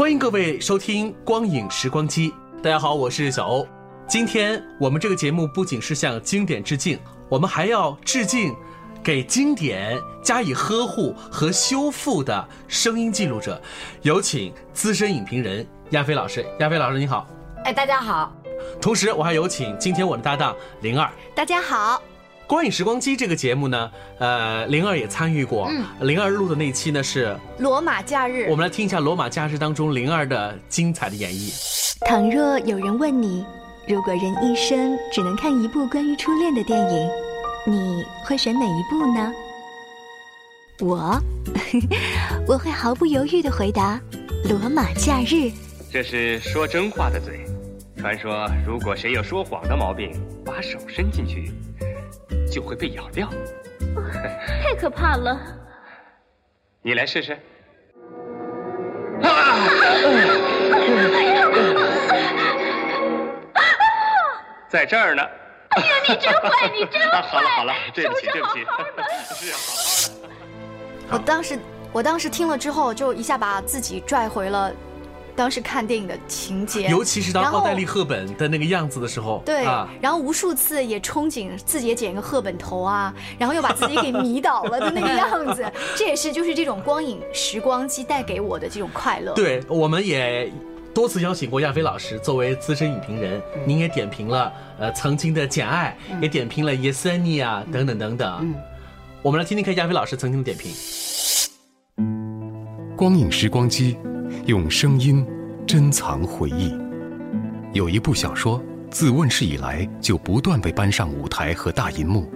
欢迎各位收听《光影时光机》。大家好，我是小欧。今天我们这个节目不仅是向经典致敬，我们还要致敬给经典加以呵护和修复的声音记录者。有请资深影评人亚飞老师。亚飞老师，你好。哎，大家好，同时，我还有请今天我的搭档灵儿。大家好。光影时光机这个节目呢，呃，灵儿也参与过。嗯，灵儿录的那期呢是罗马假日。我们来听一下《罗马假日》当中灵儿的精彩的演绎。倘若有人问你，如果人一生只能看一部关于初恋的电影，你会选哪一部呢？我，我会毫不犹豫地回答《罗马假日》。这是说真话的嘴。传说，如果谁有说谎的毛病，把手伸进去，就会被咬掉。太可怕了！你来试试。在这儿呢。哎呀，你真坏，你真坏！好了好了，对不起是对不起。是好好的。我当时，我当时听了之后，就一下把自己拽回了当时看电影的情节，尤其是当奥黛丽·赫本的那个样子的时候，对，啊，然后无数次也憧憬自己也剪一个赫本头啊，然后又把自己给迷倒了的那个样子，这也是就是这种光影时光机带给我的这种快乐。对，我们也多次邀请过亚飞老师，作为资深影评人，您也点评了呃曾经的《简爱》，也点评了《耶森尼》啊等等等等。嗯，我们来听听看亚飞老师曾经的点评。光影时光机，用声音珍藏回忆。有一部小说，自问世以来就不断被搬上舞台和大银幕。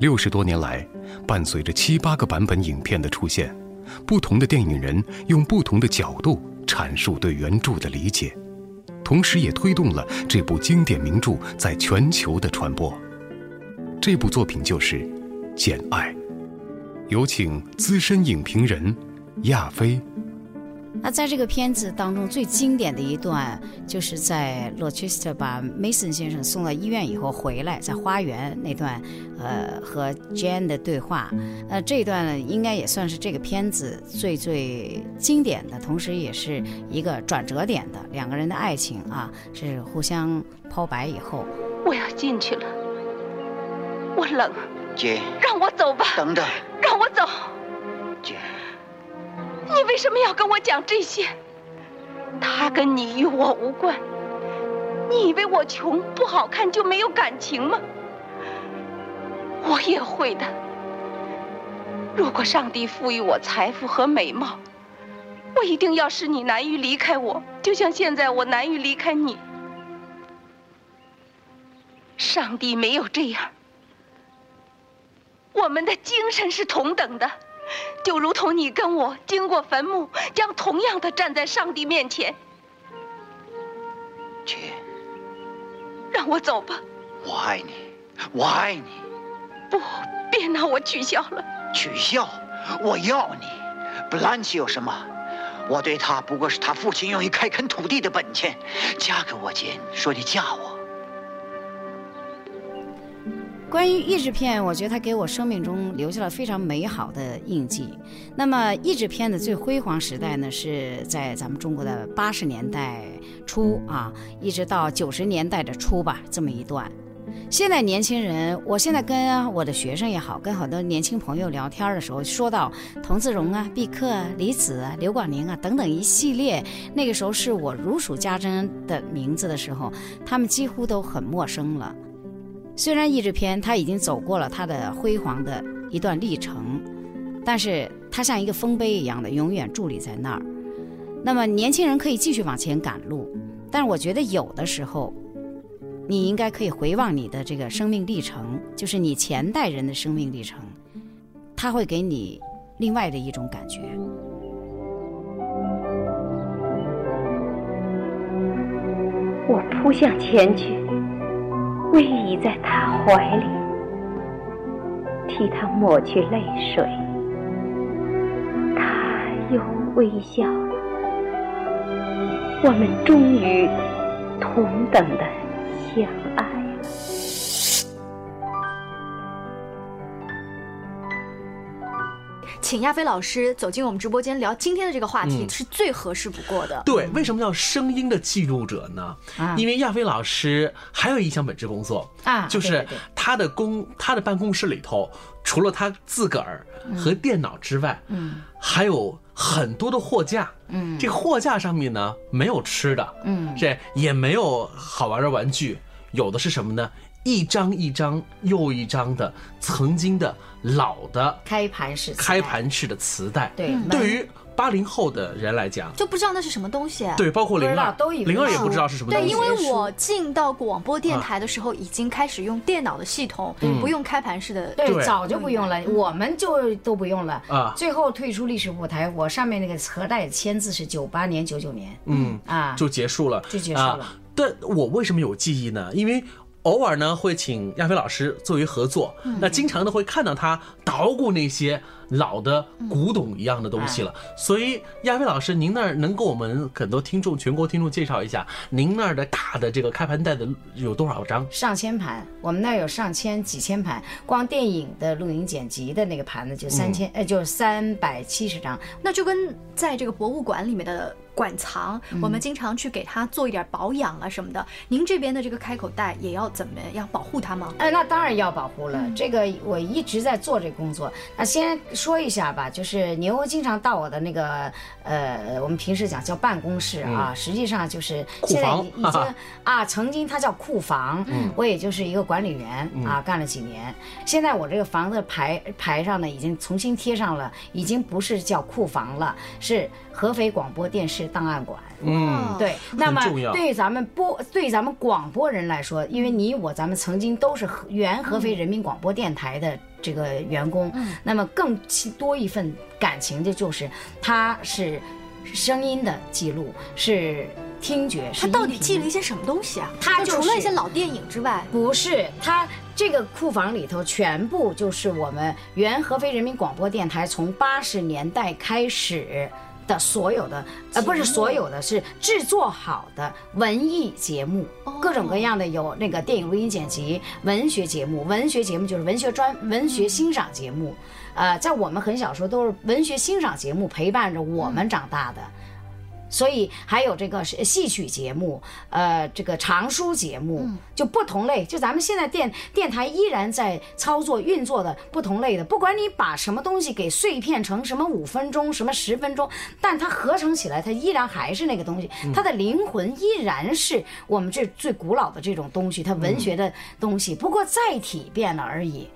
六十多年来，伴随着七八个版本影片的出现，不同的电影人用不同的角度阐述对原著的理解，同时也推动了这部经典名著在全球的传播。这部作品就是《简爱》。有请资深影评人亚飞。那在这个片子当中最经典的一段，就是在罗切斯特把 Mason 先生送到医院以后回来，在花园那段，呃，和 Jane 的对话，那，这一段呢，应该也算是这个片子最最经典的，同时也是一个转折点的两个人的爱情啊，是互相抛白以后，我要进去了，我冷，姐，让我走吧，等等，让我走。姐，你为什么要跟我讲这些？他跟你与我无关。你以为我穷不好看就没有感情吗？我也会的。如果上帝赋予我财富和美貌，我一定要使你难于离开我，就像现在我难于离开你。上帝没有这样。我们的精神是同等的，就如同你跟我经过坟墓，将同样的站在上帝面前。去，让我走吧。我爱你，我爱你。不，别拿我取笑了。取笑？我要你。布兰奇有什么？我对他不过是他父亲用于开垦土地的本钱。嫁给我，姐，说你嫁我。关于译制片，我觉得它给我生命中留下了非常美好的印记。那么，译制片的最辉煌时代呢，是在咱们中国的八十年代初啊，一直到九十年代的初吧，这么一段。现在年轻人，我现在跟我的学生也好，跟很多年轻朋友聊天的时候，说到童自荣啊、毕克啊、李子啊、刘广宁啊等等一系列，那个时候是我如数家珍的名字的时候，他们几乎都很陌生了。虽然译制片他已经走过了他的辉煌的一段历程，但是它像一个丰碑一样的永远伫立在那儿。那么年轻人可以继续往前赶路，但是我觉得有的时候。你应该可以回望你的这个生命历程，就是你前代人的生命历程，它会给你另外的一种感觉。我扑向前去，偎依在他怀里，替他抹去泪水。他又微笑了，我们终于同等的。相请亚飞老师走进我们直播间聊今天的这个话题是最合适不过的。对，为什么叫声音的记录者呢？因为亚飞老师还有一项本职工作啊，就是他的工他的办公室里头，除了他自个儿和电脑之外，嗯，还有很多的货架，嗯，这个货架上面呢没有吃的，嗯，这也没有好玩的玩具。有的是什么呢？一张一张又一张的曾经的老的开盘式开盘式的磁带。对，对于八零后的人来讲，就不知道那是什么东西。对，包括零二，零二也不知道是什么东西。对，因为我进到广播电台的时候，已经开始用电脑的系统，不用开盘式的。对，早就不用了，我们就都不用了。啊，最后退出历史舞台，我上面那个磁带签字是九八年、九九年。嗯啊，就结束了，就结束了。但我为什么有记忆呢？因为偶尔呢会请亚飞老师作为合作，那经常的会看到他捣鼓那些老的古董一样的东西了。所以亚飞老师，您那儿能给我们很多听众、全国听众介绍一下，您那儿的大的这个开盘带的有多少张？上千盘，我们那儿有上千、几千盘，光电影的录影剪辑的那个盘子就三千，呃，就三百七十张，那就跟在这个博物馆里面的。馆藏，我们经常去给它做一点保养啊什么的。您这边的这个开口袋也要怎么样保护它吗？哎，那当然要保护了。这个我一直在做这个工作。那先说一下吧，就是牛经常到我的那个呃，我们平时讲叫办公室啊，实际上就是现在已经 啊，曾经它叫库房，我也就是一个管理员啊，干了几年。现在我这个房子牌牌上呢，已经重新贴上了，已经不是叫库房了，是。合肥广播电视档案馆，嗯，对，那么对咱们播，对咱们广播人来说，因为你我咱们曾经都是合原合肥人民广播电台的这个员工，那么更多一份感情的就是，它是声音的记录，是听觉，它到底记了一些什么东西啊？它除了一些老电影之外，不是它。这个库房里头全部就是我们原合肥人民广播电台从八十年代开始。的所有的呃不是所有的是制作好的文艺节目，各种各样的有那个电影录音剪辑、文学节目，文学节目就是文学专文学欣赏节目，呃，在我们很小时候都是文学欣赏节目陪伴着我们长大的。所以还有这个是戏曲节目，呃，这个长书节目，就不同类。就咱们现在电电台依然在操作运作的不同类的，不管你把什么东西给碎片成什么五分钟、什么十分钟，但它合成起来，它依然还是那个东西，它的灵魂依然是我们这最古老的这种东西，它文学的东西，不过载体变了而已。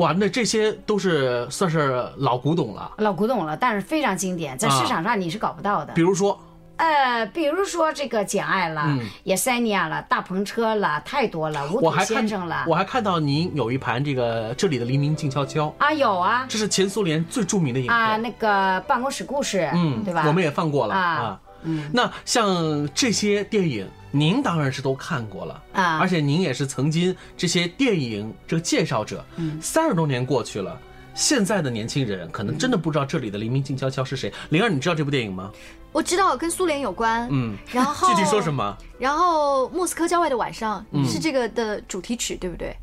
哇，那这些都是算是老古董了，老古董了，但是非常经典，在市场上你是搞不到的。比如说，呃，比如说这个《简爱》了，《也塞尼亚》了，《大篷车》了，太多了，《我还先生》了。我还看到您有一盘这个《这里的黎明静悄悄》啊，有啊，这是前苏联最著名的影片啊，那个办公室故事，嗯，对吧？我们也放过了啊。嗯，那像这些电影，您当然是都看过了啊，而且您也是曾经这些电影这个介绍者。嗯，三十多年过去了，现在的年轻人可能真的不知道这里的黎明静悄悄是谁。灵儿，你知道这部电影吗？我知道，跟苏联有关。嗯，然后具体说什么？然后莫斯科郊外的晚上是这个的主题曲，对不对？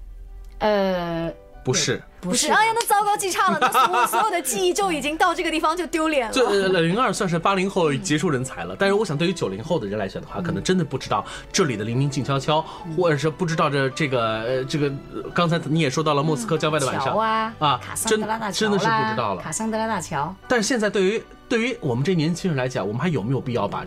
呃，不是，不是，哎呀，那糟糕，记差了，那所 所有的记忆就已经到这个地方就丢脸了。这零二算是八零后杰出人才了，但是我想对于九零后的人来讲的话，可能真的不知道这里的黎明静悄悄，或者是不知道这这个呃这个，刚才你也说到了莫斯科郊外的晚上啊啊，真真的是不知道了。卡桑德拉大桥。但是现在对于对于我们这年轻人来讲，我们还有没有必要把？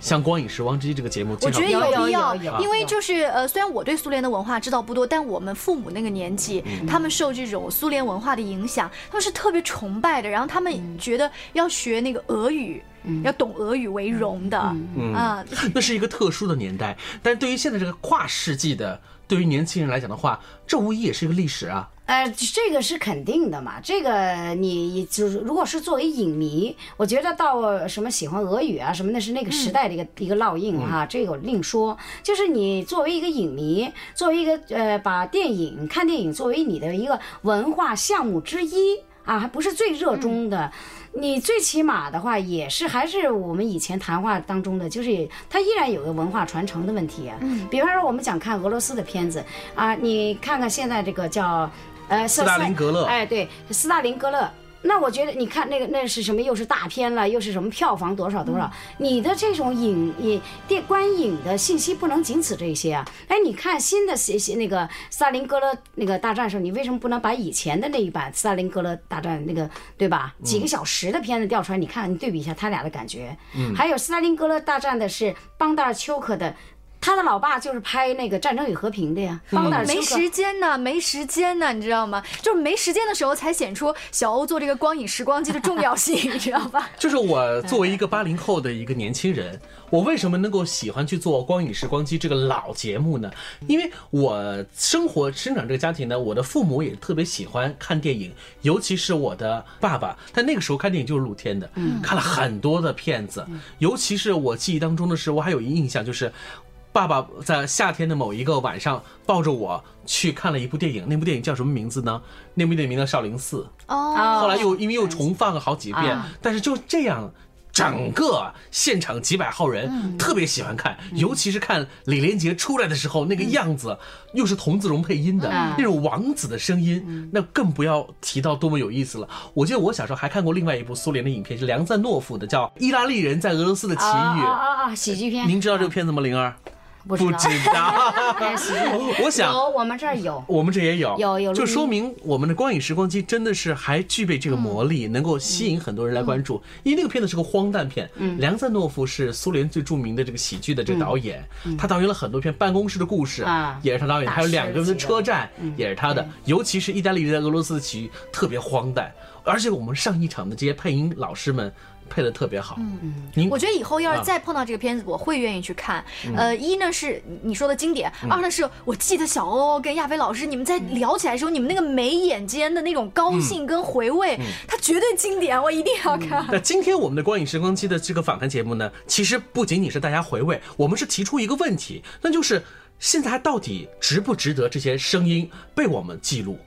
像《光影时光机》这个节目，我觉得有必要，因为就是呃，虽然我对苏联的文化知道不多，但我们父母那个年纪，他们受这种苏联文化的影响，他们是特别崇拜的，然后他们觉得要学那个俄语，要懂俄语为荣的啊。那是一个特殊的年代，但是对于现在这个跨世纪的，对于年轻人来讲的话，这无疑也是一个历史啊。呃，这个是肯定的嘛。这个你就是如果是作为影迷，我觉得到什么喜欢俄语啊什么，那是那个时代的一个一个烙印哈，这个另说。就是你作为一个影迷，作为一个呃，把电影看电影作为你的一个文化项目之一啊，还不是最热衷的。你最起码的话也是还是我们以前谈话当中的，就是它依然有个文化传承的问题啊。嗯，比方说我们讲看俄罗斯的片子啊，你看看现在这个叫。呃，斯大林格勒，哎，对，斯大林格勒。那我觉得，你看那个那是什么？又是大片了，又是什么票房多少多少？你的这种影影电观影的信息不能仅此这些啊！哎，你看新的些些那个斯大林格勒那个大战时候，你为什么不能把以前的那一版斯大林格勒大战那个对吧？几个小时的片子调出来，你看你对比一下他俩的感觉。嗯。还有斯大林格勒大战的是邦达尔丘克的。他的老爸就是拍那个《战争与和平》的呀，没时间呢，没时间呢，你知道吗？就是没时间的时候才显出小欧做这个光影时光机的重要性，你知道吧？就是我作为一个八零后的一个年轻人，我为什么能够喜欢去做光影时光机这个老节目呢？因为我生活生长这个家庭呢，我的父母也特别喜欢看电影，尤其是我的爸爸，他那个时候看电影就是露天的，看了很多的片子，尤其是我记忆当中的是，我还有一印象就是。爸爸在夏天的某一个晚上抱着我去看了一部电影，那部电影叫什么名字呢？那部电影名叫《少林寺》。哦。后来又因为又重放了好几遍，但是就这样，整个现场几百号人特别喜欢看，尤其是看李连杰出来的时候那个样子，又是童自荣配音的那种王子的声音，那更不要提到多么有意思了。我记得我小时候还看过另外一部苏联的影片，是梁赞诺夫的，叫《意大利人在俄罗斯的奇遇》。啊啊啊！喜剧片。您知道这个片子吗，灵儿？不知道，我想有，我们这儿有，我们这也有，有有，就说明我们的光影时光机真的是还具备这个魔力，能够吸引很多人来关注。因为那个片子是个荒诞片，梁赞诺夫是苏联最著名的这个喜剧的这个导演，他导演了很多片，《办公室的故事》也是他导演，还有两个人的车站也是他的，尤其是意大利人在俄罗斯的喜剧特别荒诞，而且我们上一场的这些配音老师们。配的特别好，嗯嗯，我觉得以后要是再碰到这个片子，我会愿意去看。呃，一呢是你说的经典，二呢是我记得小欧跟亚飞老师你们在聊起来的时候，你们那个眉眼间的那种高兴跟回味，它绝对经典，我一定要看。那今天我们的光影时光机的这个访谈节目呢，其实不仅仅是大家回味，我们是提出一个问题，那就是现在到底值不值得这些声音被我们记录？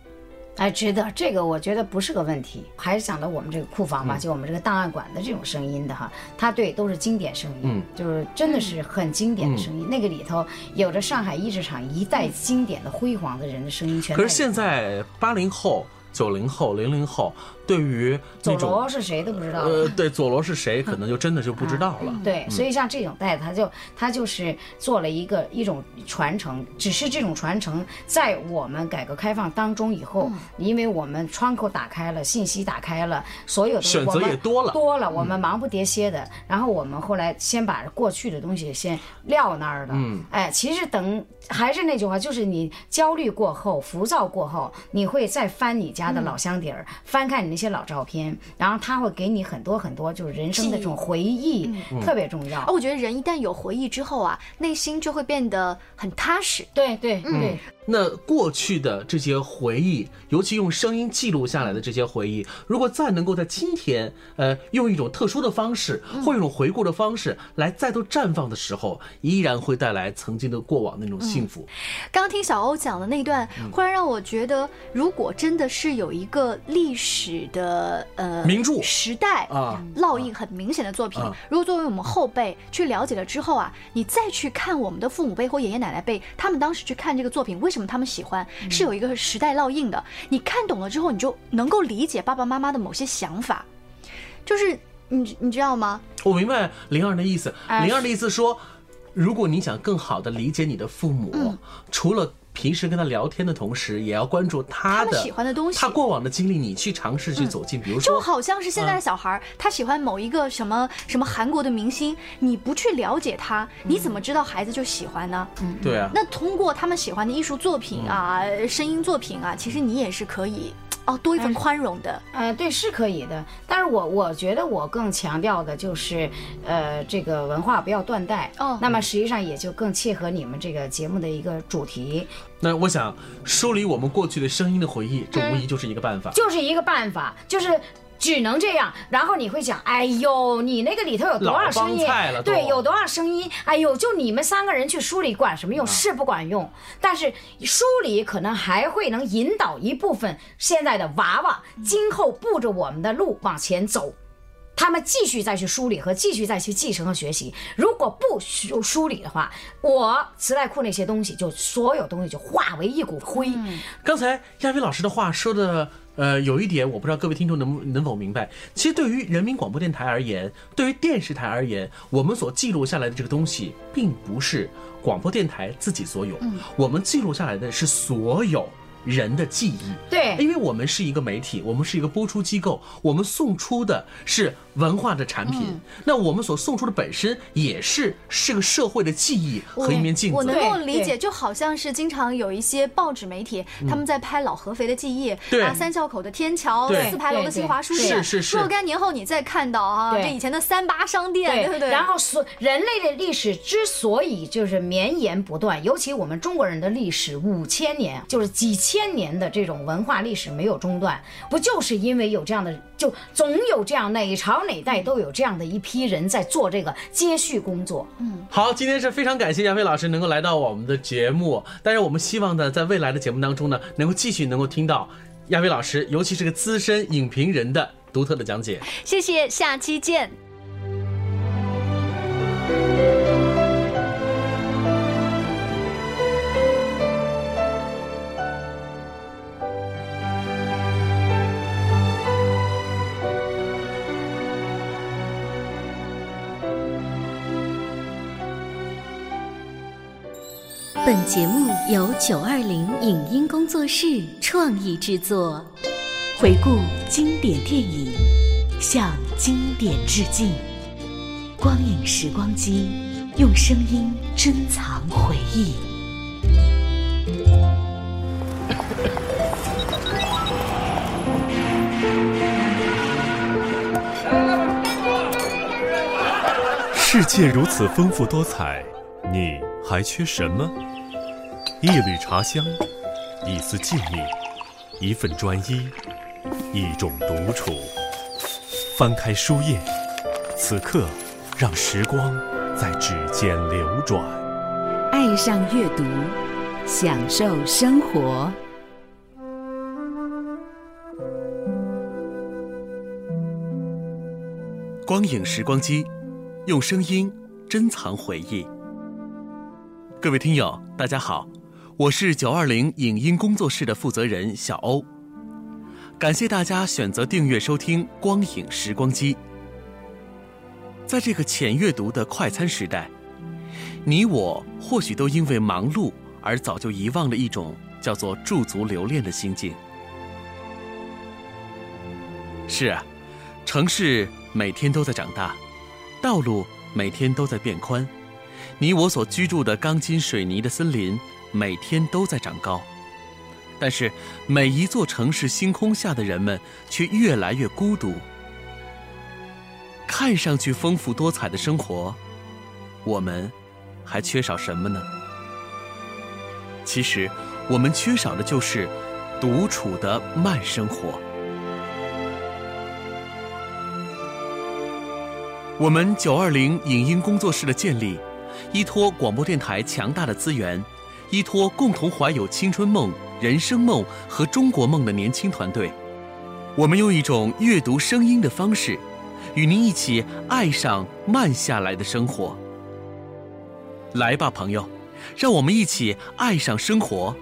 哎，值得这个，我觉得不是个问题。还是讲到我们这个库房吧，就我们这个档案馆的这种声音的哈，它对都是经典声音，就是真的是很经典的声音。那个里头有着上海译制厂一代经典的辉煌的人的声音，全。可是现在八零后、九零后、零零后。对于佐罗是谁都不知道，呃，对，佐罗是谁，可能就真的就不知道了。对，所以像这种代，他就他就是做了一个一种传承，只是这种传承在我们改革开放当中以后，因为我们窗口打开了，信息打开了，所有的选择也多了，多了，我们忙不迭歇的。然后我们后来先把过去的东西先撂那儿了。嗯，哎，其实等还是那句话，就是你焦虑过后、浮躁过后，你会再翻你家的老箱底儿，翻看你。那些老照片，然后他会给你很多很多，就是人生的这种回忆，特别重要。我觉得人一旦有回忆之后啊，内心就会变得很踏实。对对对。那过去的这些回忆，尤其用声音记录下来的这些回忆，如果再能够在今天，呃，用一种特殊的方式，或一种回顾的方式来再度绽放的时候，依然会带来曾经的过往那种幸福。刚听小欧讲的那段，忽然让我觉得，如果真的是有一个历史。史的呃名著。时代啊。烙印很明显的作品啊，如果作为我们后辈去了解了之后啊，你再去看我们的父母辈或爷爷奶奶辈，他们当时去看这个作品，为什么他们喜欢，是有一个时代烙印的。你看懂了之后，你就能够理解爸爸妈妈的某些想法，就是你你知道吗？我明白灵儿的意思。哎灵儿的意思说，如果你想更好的理解你的父母，嗯。除了平时跟他聊天的同时，也要关注他的他喜欢的东西他过往的经历，你去尝试去走进。比如说，就好像是现在的小孩儿，他喜欢某一个什么什么韩国的明星，你不去了解他，你怎么知道孩子就喜欢呢？嗯，对啊，那通过他们喜欢的艺术作品啊、声音作品啊，其实你也是可以哦多一份宽容的。呃，对，是可以的。但是我我觉得我更强调的就是，呃，这个文化不要断代。哦那么实际上也就更切合你们这个节目的一个主题，那我想梳理我们过去的声音的回忆，这无疑就是一个办法。就是一个办法，就是。只能这样，然后你会想，哎呦，你那个里头有多少声音对，有多少声音？哎呦，就你们三个人去梳理管什么用？是不管用。但是梳理可能还会能引导一部分现在的娃娃，今后步着我们的路往前走。他们继续再去梳理和继续再去继承和学习。如果不梳梳理的话，我磁带库那些东西就所有东西就化为一股灰。刚才亚飞老师的话说的，呃，有一点我不知道各位听众能不能否明白。其实对于人民广播电台而言，对于电视台而言，我们所记录下来的这个东西，并不是广播电台自己所有，嗯我们记录下来的是所有。人的记忆，对因为我们是一个媒体，我们是一个播出机构，我们送出的是文化的产品，嗯。那我们所送出的本身也是是个社会的记忆和一面镜子。我能够理解，就好像是经常有一些报纸媒体，他们在拍老合肥的记忆，对。啊，三孝口的天桥，四牌楼的新华书店，是是是。若干年后你再看到啊，这以前的三八商店，对对对？然后所人类的历史之所以就是绵延不断，尤其我们中国人的历史五千年，就是几千年的这种文化历史没有中断，不就是因为有这样的，就总有这样哪朝哪代都有这样的一批人在做这个接续工作。嗯，好，今天是非常感谢亚飞老师能够来到我们的节目，但是我们希望呢，在未来的节目当中呢，能够继续能够听到亚飞老师，尤其是个资深影评人的独特的讲解。谢谢，下期见。节目由九二零影音工作室创意制作，回顾经典电影，向经典致敬。光影时光机，用声音珍藏回忆。世界如此丰富多彩，你还缺什么？一缕茶香，一丝静谧，一份专一，一种独处。翻开书页，此刻让时光在指尖流转。爱上阅读，享受生活。光影时光机，用声音珍藏回忆。各位听友，大家好，我是九二零影音工作室的负责人小欧。感谢大家选择订阅收听光影时光机。在这个浅阅读的快餐时代，你我或许都因为忙碌而早就遗忘了一种叫做驻足留恋的心境。是啊，城市每天都在长大，道路每天都在变宽，你我所居住的钢筋水泥的森林每天都在长高。但是，每一座城市星空下的人们却越来越孤独。看上去丰富多彩的生活，我们还缺少什么呢？其实，我们缺少的就是独处的慢生活。我们九二零影音工作室的建立，依托广播电台强大的资源，依托共同怀有青春梦、人生梦和中国梦的年轻团队，我们用一种阅读声音的方式，与您一起爱上慢下来的生活。来吧，朋友，让我们一起爱上生活，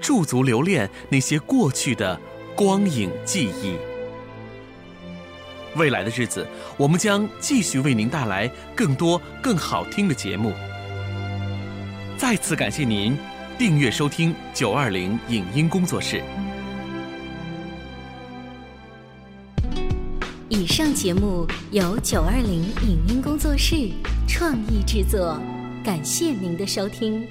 驻足留恋那些过去的光影记忆。未来的日子，我们将继续为您带来更多更好听的节目。再次感谢您订阅收听九二零影音工作室。以上节目由九二零影音工作室创意制作，感谢您的收听。